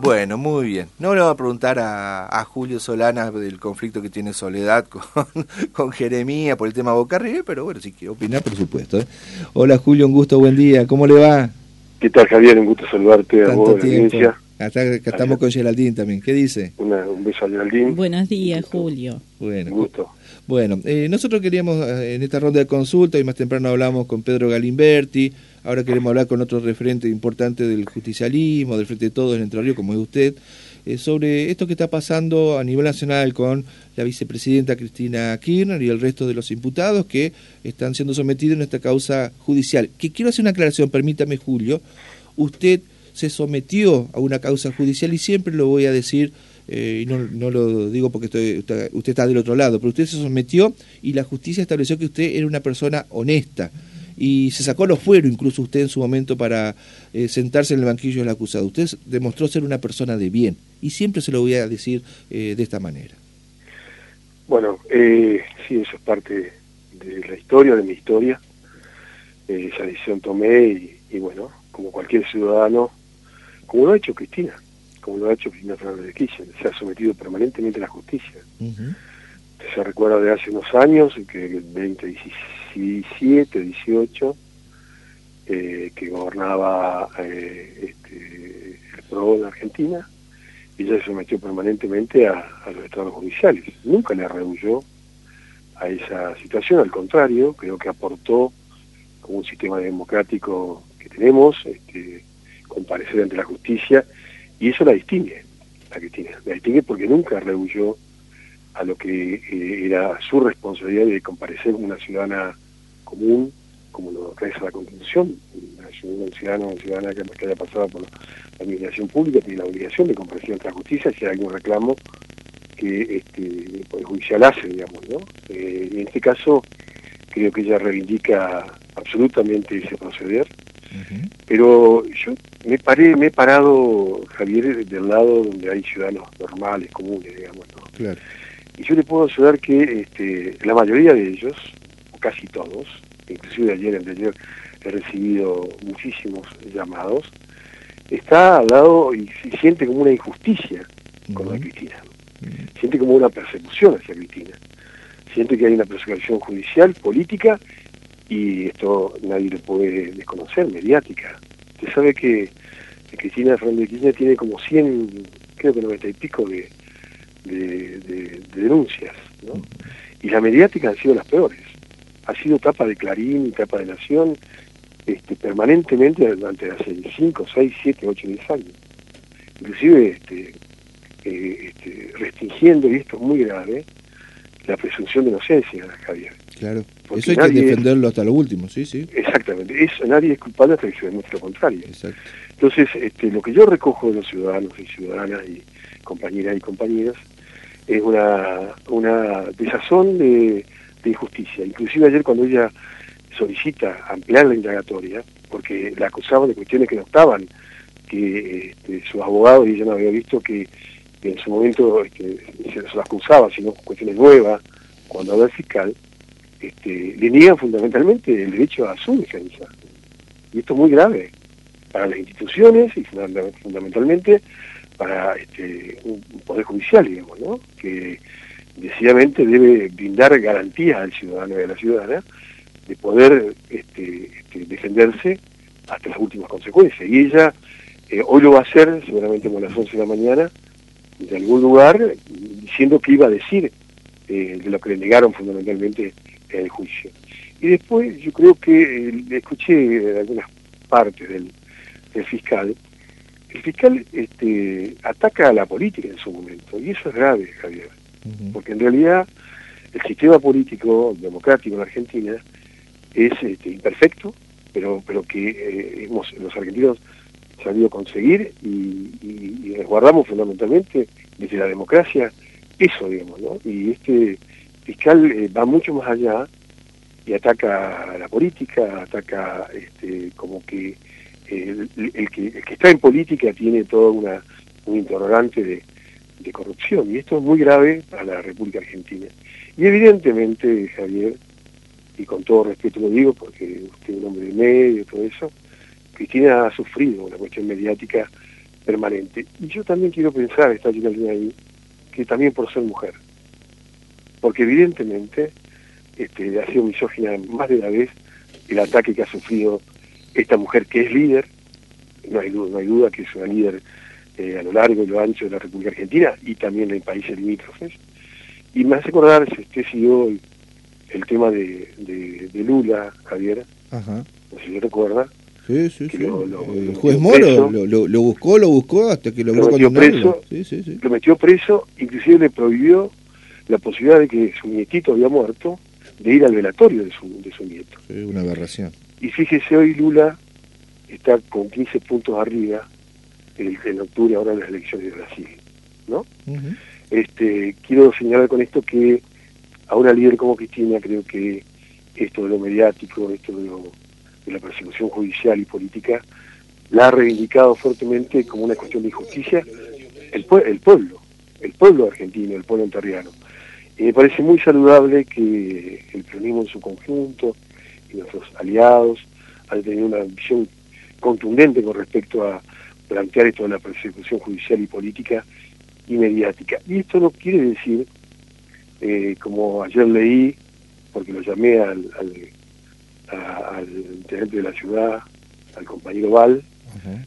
Bueno, muy bien. No le voy a preguntar a, Julio Solana del conflicto que tiene Soledad con, con Jeremía por el tema Boca River, pero bueno, si quiere opinar, por supuesto. ¿eh? Hola Julio, un gusto, buen día. ¿Cómo le va? ¿Qué tal Javier? Un gusto saludarte a vos, tiempo. Acá, estamos con Geraldine también. ¿Qué dice? un beso a Geraldine. Buenos días, Julio. Bueno, un gusto. Bueno, eh, nosotros queríamos eh, en esta ronda de consulta, y más temprano hablamos con Pedro Galimberti, ahora queremos hablar con otro referente importante del justicialismo, del Frente de Todos en Entre Ríos, como es usted, eh, sobre esto que está pasando a nivel nacional con la vicepresidenta Cristina Kirchner y el resto de los imputados que están siendo sometidos en esta causa judicial. Que quiero hacer una aclaración, permítame, Julio. Usted se sometió a una causa judicial y siempre lo voy a decir eh, y no, no, lo digo porque usted, está del otro lado, pero usted se sometió y la justicia estableció que usted era una persona honesta y se sacó los fueros incluso usted en su momento para eh, sentarse en el banquillo del acusado. Usted demostró ser una persona de bien y siempre se lo voy a decir eh, de esta manera. Bueno, sí, eso es parte de la historia, de mi historia. esa decisión tomé y bueno, como cualquier ciudadano, como lo ha hecho Cristina como lo ha hecho Cristina Fernández de Kirchner, se ha sometido permanentemente a la justicia. Se recuerda de hace unos años, que el 2017, 18, eh, que gobernaba eh, este, el PRO en Argentina, ella se sometió permanentemente a, los estados judiciales. Nunca le rehuyó a esa situación, al contrario, creo que aportó como un sistema democrático que tenemos, este, comparecer ante la justicia y eso la distingue, la Cristina. La distingue porque nunca rehuyó a lo que eh, era su responsabilidad de comparecer como una ciudadana común, como lo reza la Constitución. Un ciudadano o ciudadana que, haya pasado por la administración pública tiene la obligación de comparecer ante la justicia si hay algún reclamo que este, el Judicial hace, digamos, ¿no? Eh, en este caso, creo que ella reivindica absolutamente ese proceder, pero yo me paré, me he parado, Javier, del lado donde hay ciudadanos normales, comunes, digamos, ¿no? Y yo le puedo asegurar que este, la mayoría de ellos, o casi todos, inclusive ayer, anteayer, he recibido muchísimos llamados, está al lado y, siente como una injusticia con la Cristina. Siente como una persecución hacia Cristina. Siente que hay una persecución judicial, política y esto nadie lo puede desconocer, mediática. Usted sabe que, Cristina Fernández de Kirchner tiene como 100, creo que 90 y pico de, de, denuncias, ¿no? Y la mediática han sido las peores. Ha sido tapa de Clarín tapa de Nación este, permanentemente durante hace 5, 6, 7, 8, 10 años. Inclusive este, eh, este, restringiendo, y esto es muy grave, la presunción de inocencia, Javier. Claro, eso hay que defenderlo hasta lo último, sí, sí. Exactamente, eso, nadie es culpable hasta que se demuestre lo contrario. Exacto. Entonces, este, lo que yo recojo de los ciudadanos y ciudadanas y compañeras y compañeras es una, una desazón de, injusticia. Inclusive ayer cuando ella solicita ampliar la indagatoria, porque la acusaban de cuestiones que no estaban, que este, sus abogados y ella no había visto que, en su momento este, se las acusaba, sino cuestiones nuevas, cuando habla el fiscal, este, le niegan fundamentalmente el derecho a su defensa. Y esto es muy grave para las instituciones y fundamentalmente para este, un poder judicial, digamos, ¿no? que decididamente debe brindar garantías al ciudadano y a la ciudadana de poder este, este, defenderse hasta las últimas consecuencias. Y ella eh, hoy lo va a hacer, seguramente a las 11 de la mañana, de algún lugar, diciendo que iba a decir eh, de lo que le negaron fundamentalmente el juicio. Y después yo creo que eh, escuché algunas partes del, fiscal. El fiscal este, ataca a la política en su momento, y eso es grave, Javier, porque en realidad el sistema político democrático en Argentina es este, imperfecto, pero, pero que eh, hemos, los argentinos sabido conseguir y, y, resguardamos fundamentalmente desde la democracia eso, digamos, ¿no? Y este fiscal eh, va mucho más allá y ataca a la política, ataca este, como que el, que el que está en política tiene toda una un interrogante de, corrupción y esto es muy grave para la República Argentina. Y evidentemente, Javier, y con todo respeto lo digo porque usted es un hombre de medio y todo eso, Cristina ha sufrido una cuestión mediática permanente. Y yo también quiero pensar, está línea ahí, que también por ser mujer. Porque evidentemente este, ha sido misógina más de una vez el ataque que ha sufrido esta mujer que es líder, no hay duda, no hay duda que es una líder eh, a lo largo y lo ancho de la República Argentina y también en países limítrofes. Y me hace acordar, si usted siguió el, tema de, de, Lula, Javier, Ajá. no sé si recuerda, Sí, sí, sí. el juez Moro lo, buscó, lo buscó hasta que logró lo metió preso, sí, sí, sí. Lo metió preso, inclusive le prohibió la posibilidad de que su nietito había muerto, de ir al velatorio de su, de su nieto. Sí, una aberración. Y fíjese, hoy Lula está con 15 puntos arriba en, en octubre ahora en las elecciones de Brasil, ¿no? este, quiero señalar con esto que a una líder como Cristina creo que esto de lo mediático, esto de lo de la persecución judicial y política, la ha reivindicado fuertemente como una cuestión de injusticia el, el pueblo, el pueblo argentino, el pueblo enterriano. Y me parece muy saludable que el peronismo en su conjunto y nuestros aliados han tenido una visión contundente con respecto a plantear esto de la persecución judicial y política y mediática. Y esto no quiere decir, eh, como ayer leí, porque lo llamé al al intendente de la ciudad, al compañero Val,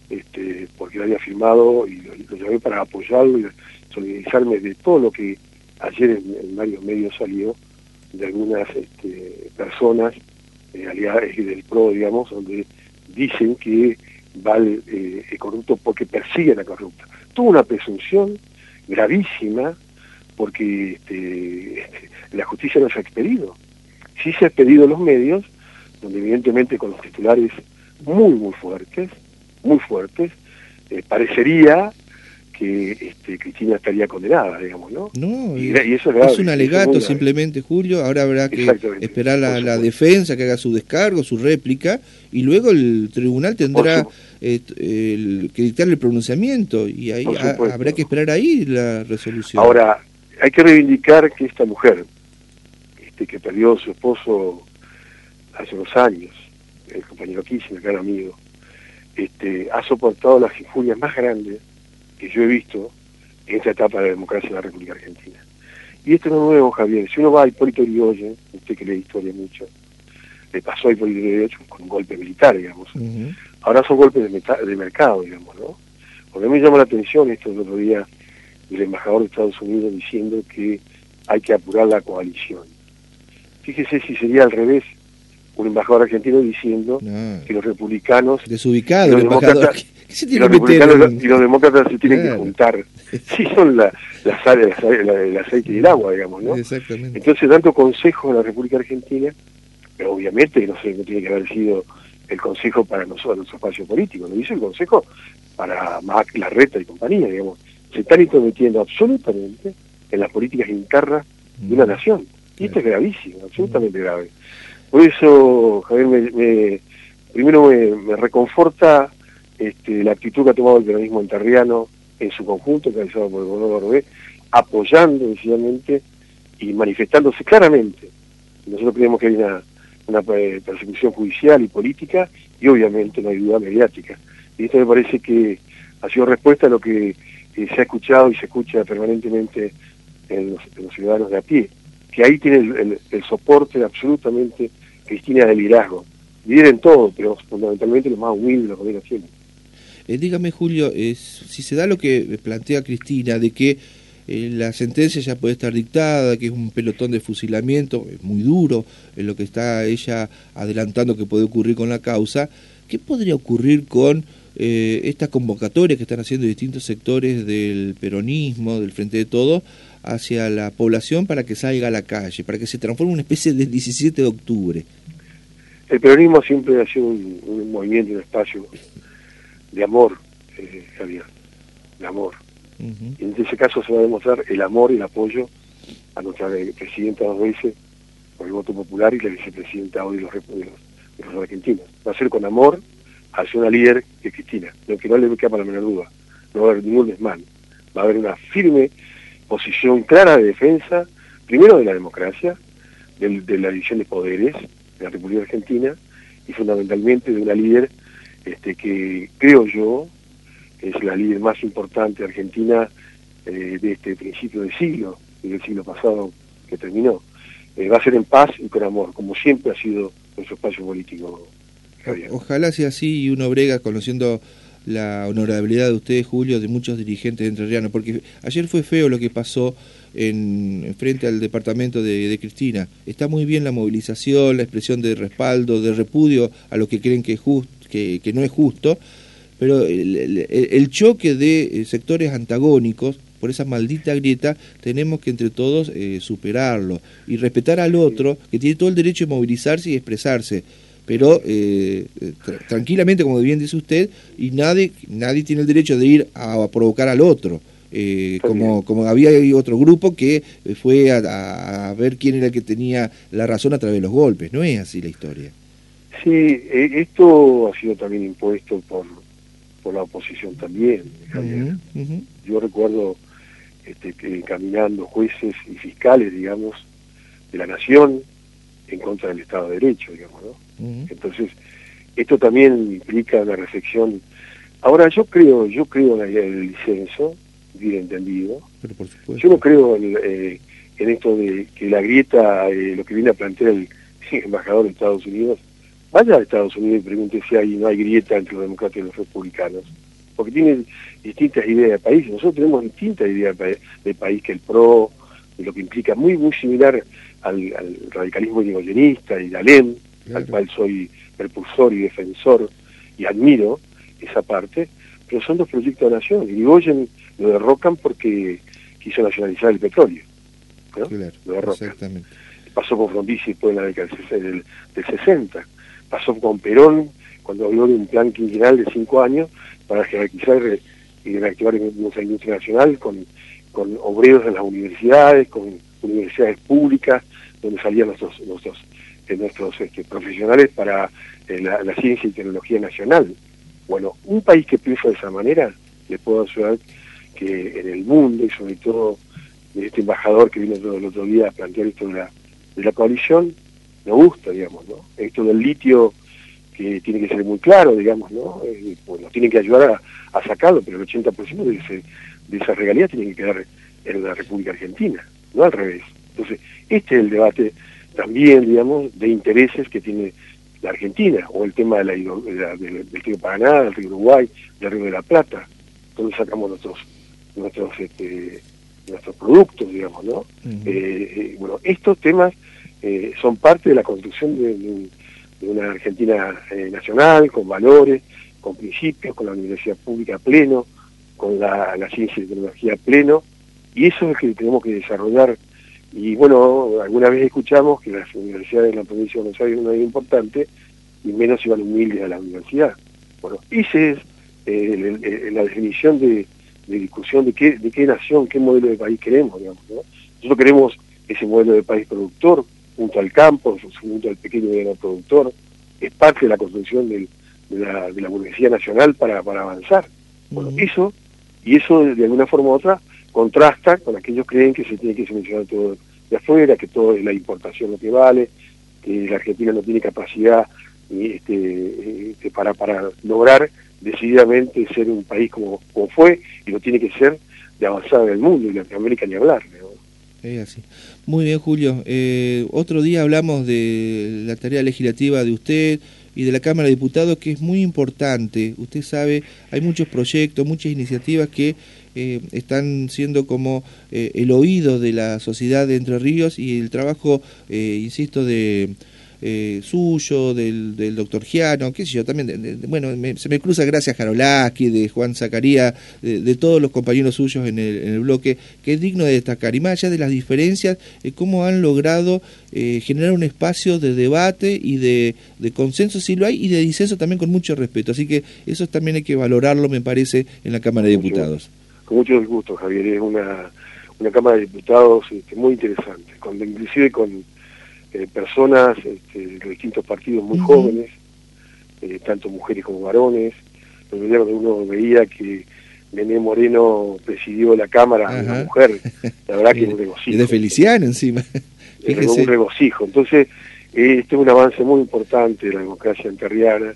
este, porque lo había firmado y lo, llamé para apoyarlo y solidarizarme de todo lo que ayer en, varios medios salió de algunas este, personas eh, aliadas del PRO, digamos, donde dicen que Val eh, es corrupto porque persigue a la corrupta. Tuvo una presunción gravísima porque este, la justicia no se ha expedido. Sí se ha expedido los medios, donde evidentemente con los titulares muy, muy fuertes, muy fuertes, eh, parecería que este, Cristina estaría condenada, digamos, ¿no? No, y, eso es, un alegato simplemente, Julio, ahora habrá que esperar la, la, defensa, que haga su descargo, su réplica, y luego el tribunal tendrá eh, que dictar el pronunciamiento, y ahí habrá que esperar ahí la resolución. Ahora, hay que reivindicar que esta mujer, este, que perdió a su esposo hace unos años, el compañero Kissinger, gran amigo, este, ha soportado las injurias más grandes que yo he visto en esta etapa de la democracia en la República Argentina. Y esto no es nuevo, Javier. Si uno va a Hipólito Yrigoyen, usted que lee historia mucho, le pasó a Hipólito Yrigoyen con un golpe militar, digamos. Ahora son golpes de, de, mercado, digamos, ¿no? Porque a mí me llama la atención esto el otro día del embajador de Estados Unidos diciendo que hay que apurar la coalición. Fíjese si sería al revés, un embajador argentino diciendo que los republicanos desubicado y los demócratas, y los, demócratas se tienen que juntar. Sí son la, la sal, el aceite y el agua digamos no entonces dando consejos a la República Argentina pero obviamente no sé no tiene que haber sido el consejo para nosotros nuestro espacio político lo hizo el consejo para Mac, Larreta y compañía digamos. Se están intrometiendo absolutamente en las políticas internas de una mm. nación. Y esto es gravísimo absolutamente grave. Por eso, Javier, me, primero me, reconforta este, la actitud que ha tomado el peronismo enterriano en su conjunto, realizado por el gobernador Orbé, apoyando decididamente y manifestándose claramente. Nosotros creemos que hay una, eh, persecución judicial y política y obviamente no hay duda mediática. Y esto me parece que ha sido respuesta a lo que eh, se ha escuchado y se escucha permanentemente en los, ciudadanos de a pie, que ahí tiene el soporte absolutamente Cristina de liderazgo. Líder en todo, pero fundamentalmente lo más humilde, lo que eh, dígame, Julio, es, si se da lo que plantea Cristina, de que eh, la sentencia ya puede estar dictada, que es un pelotón de fusilamiento, es muy duro en lo que está ella adelantando que puede ocurrir con la causa, ¿qué podría ocurrir con eh, estas convocatorias que están haciendo distintos sectores del peronismo, del Frente de Todo, hacia la población para que salga a la calle, para que se transforme en una especie de 17 de octubre? El peronismo siempre ha sido un, movimiento, un espacio de amor, eh, Javier, de amor. En ese caso se va a demostrar el amor y el apoyo a nuestra presidenta dos veces por el voto popular y la vicepresidenta hoy de los, de los, argentinos. Va a ser con amor hacia una líder que es Cristina, lo que no le queda para la menor duda. No va a haber ningún desmán. Va a haber una firme posición clara de defensa, primero de la democracia, de, la división de poderes de la República Argentina y fundamentalmente de una líder este, que creo yo es la líder más importante de Argentina eh, de este principio de siglo, del siglo pasado que terminó. Eh, va a ser en paz y con amor, como siempre ha sido nuestro espacio político. Ojalá sea así y uno brega conociendo la honorabilidad de ustedes, Julio, de muchos dirigentes entrerrianos, porque ayer fue feo lo que pasó en, frente al departamento de, Cristina. Está muy bien la movilización, la expresión de respaldo, de repudio a lo que creen que, que, no es justo, pero el, choque de eh, sectores antagónicos por esa maldita grieta, tenemos que entre todos eh, superarlo y respetar al otro, que tiene todo el derecho de movilizarse y expresarse pero eh, tranquilamente, como bien dice usted, y nadie, nadie tiene el derecho de ir a, provocar al otro. Eh, como, como había otro grupo que fue a, ver quién era el que tenía la razón a través de los golpes. No es así la historia. Sí, eh, esto ha sido también impuesto por, por la oposición también. Yo recuerdo este, que caminando jueces y fiscales, digamos, de la nación en contra del Estado de Derecho, digamos, ¿no? Entonces, esto también implica una reflexión. Ahora, yo creo, yo creo en la idea del disenso, bien entendido. yo no creo en, eh, en, esto de que la grieta, eh, lo que viene a plantear el embajador de Estados Unidos, vaya a Estados Unidos y pregunte si hay, no hay grieta entre los demócratas y los republicanos. Porque tienen distintas ideas de país. Nosotros tenemos distintas ideas de país que el PRO, de lo que implica muy, muy similar al, radicalismo irigoyenista y de Alem al cual soy perpulsor y defensor y admiro esa parte, pero son dos proyectos de nación. Irigoyen lo derrocan porque quiso nacionalizar el petróleo. lo derrocan. Pasó con Frondizi después en la década del, 60. Pasó con Perón cuando habló de un plan quinquenal de cinco años para jerarquizar y reactivar nuestra industria nacional con, con obreros en las universidades, con universidades públicas, donde salían nuestros, nuestros nuestros este, profesionales para eh, la, ciencia y tecnología nacional. Bueno, un país que piensa de esa manera, le puedo asegurar que en el mundo y sobre todo este embajador que vino el otro día a plantear esto de la, de la coalición, nos gusta, digamos, ¿no? Esto del litio que tiene que ser muy claro, digamos, ¿no? Eh, pues nos tiene que ayudar a, sacarlo, pero el 80% de, ese, de esa regalía tiene que quedar en la República Argentina, no al revés. Entonces, este es el debate también, digamos, de intereses que tiene la Argentina, o el tema de la, del, río Paraná, del río Uruguay, del río de la Plata, donde sacamos nuestros nuestros este, nuestros productos, digamos, ¿no? Eh, eh, bueno, estos temas eh, son parte de la construcción de, una Argentina nacional, con valores, con principios, con la universidad pública pleno, con la, ciencia y tecnología pleno, y eso es lo que tenemos que desarrollar y bueno, alguna vez escuchamos que las universidades de la provincia de Buenos Aires no eran importantes y menos iban humildes a la universidad. Bueno, esa es eh, la definición de, discusión de qué, de qué nación, qué modelo de país queremos. Digamos, Nosotros queremos ese modelo de país productor, junto al campo, junto al pequeño y mediano productor, es parte de la construcción de, la, de la Universidad Nacional para, para avanzar. Bueno, eso, y eso de alguna forma u otra, contrasta con aquellos que creen que se tiene que seleccionar todo de afuera, que todo es la importación lo que vale, que la Argentina no tiene capacidad este, este, para, para lograr decididamente ser un país como, como fue y lo tiene que ser de avanzada en el mundo y Latinoamérica ni hablar. Es así. Muy bien, Julio. Eh, otro día hablamos de la tarea legislativa de usted y de la Cámara de Diputados, que es muy importante. Usted sabe, hay muchos proyectos, muchas iniciativas que eh, están siendo como eh, el oído de la sociedad de Entre Ríos y el trabajo, insisto, de eh, suyo, del, del doctor Giano, qué sé yo, también, bueno, se me cruza gracias a Jarolaski, de Juan Zacaría, de, todos los compañeros suyos en el, en el, bloque, que es digno de destacar, y más allá de las diferencias, eh, cómo han logrado eh, generar un espacio de debate y de, de, consenso, si lo hay, y de disenso también con mucho respeto, así que eso también hay que valorarlo, me parece, en la Cámara de Diputados. Con mucho gusto, Javier, es una, una Cámara de Diputados este, muy interesante, con, inclusive con eh, personas este, de distintos partidos muy jóvenes, eh, tanto mujeres como varones. uno veía que Bené Moreno presidió la Cámara, una mujer, la verdad que es un regocijo. de Feliciano encima. Es un regocijo. Entonces, este es un avance muy importante de la democracia enterriana,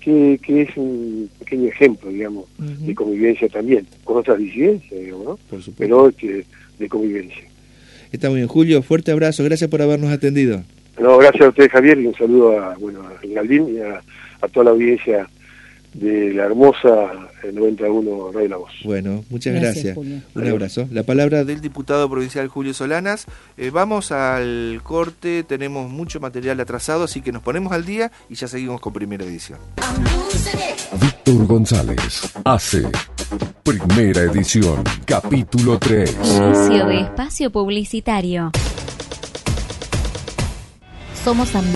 que, que es un pequeño ejemplo, digamos, de convivencia también, con otras disidencias, digamos, ¿no? Por. Pero este, de convivencia. Está muy bien, Julio, fuerte abrazo, gracias por habernos atendido. No, gracias a usted, Javier, y un saludo a, bueno, a Galdín y a, a toda la audiencia de la hermosa 91 Radio La Voz. Bueno, muchas gracias. Un abrazo. La palabra del diputado provincial Julio Solanas. Eh, vamos al corte, tenemos mucho material atrasado, así que nos ponemos al día y ya seguimos con primera edición. Víctor González hace primera edición, capítulo 3. Inicio de espacio publicitario. Somos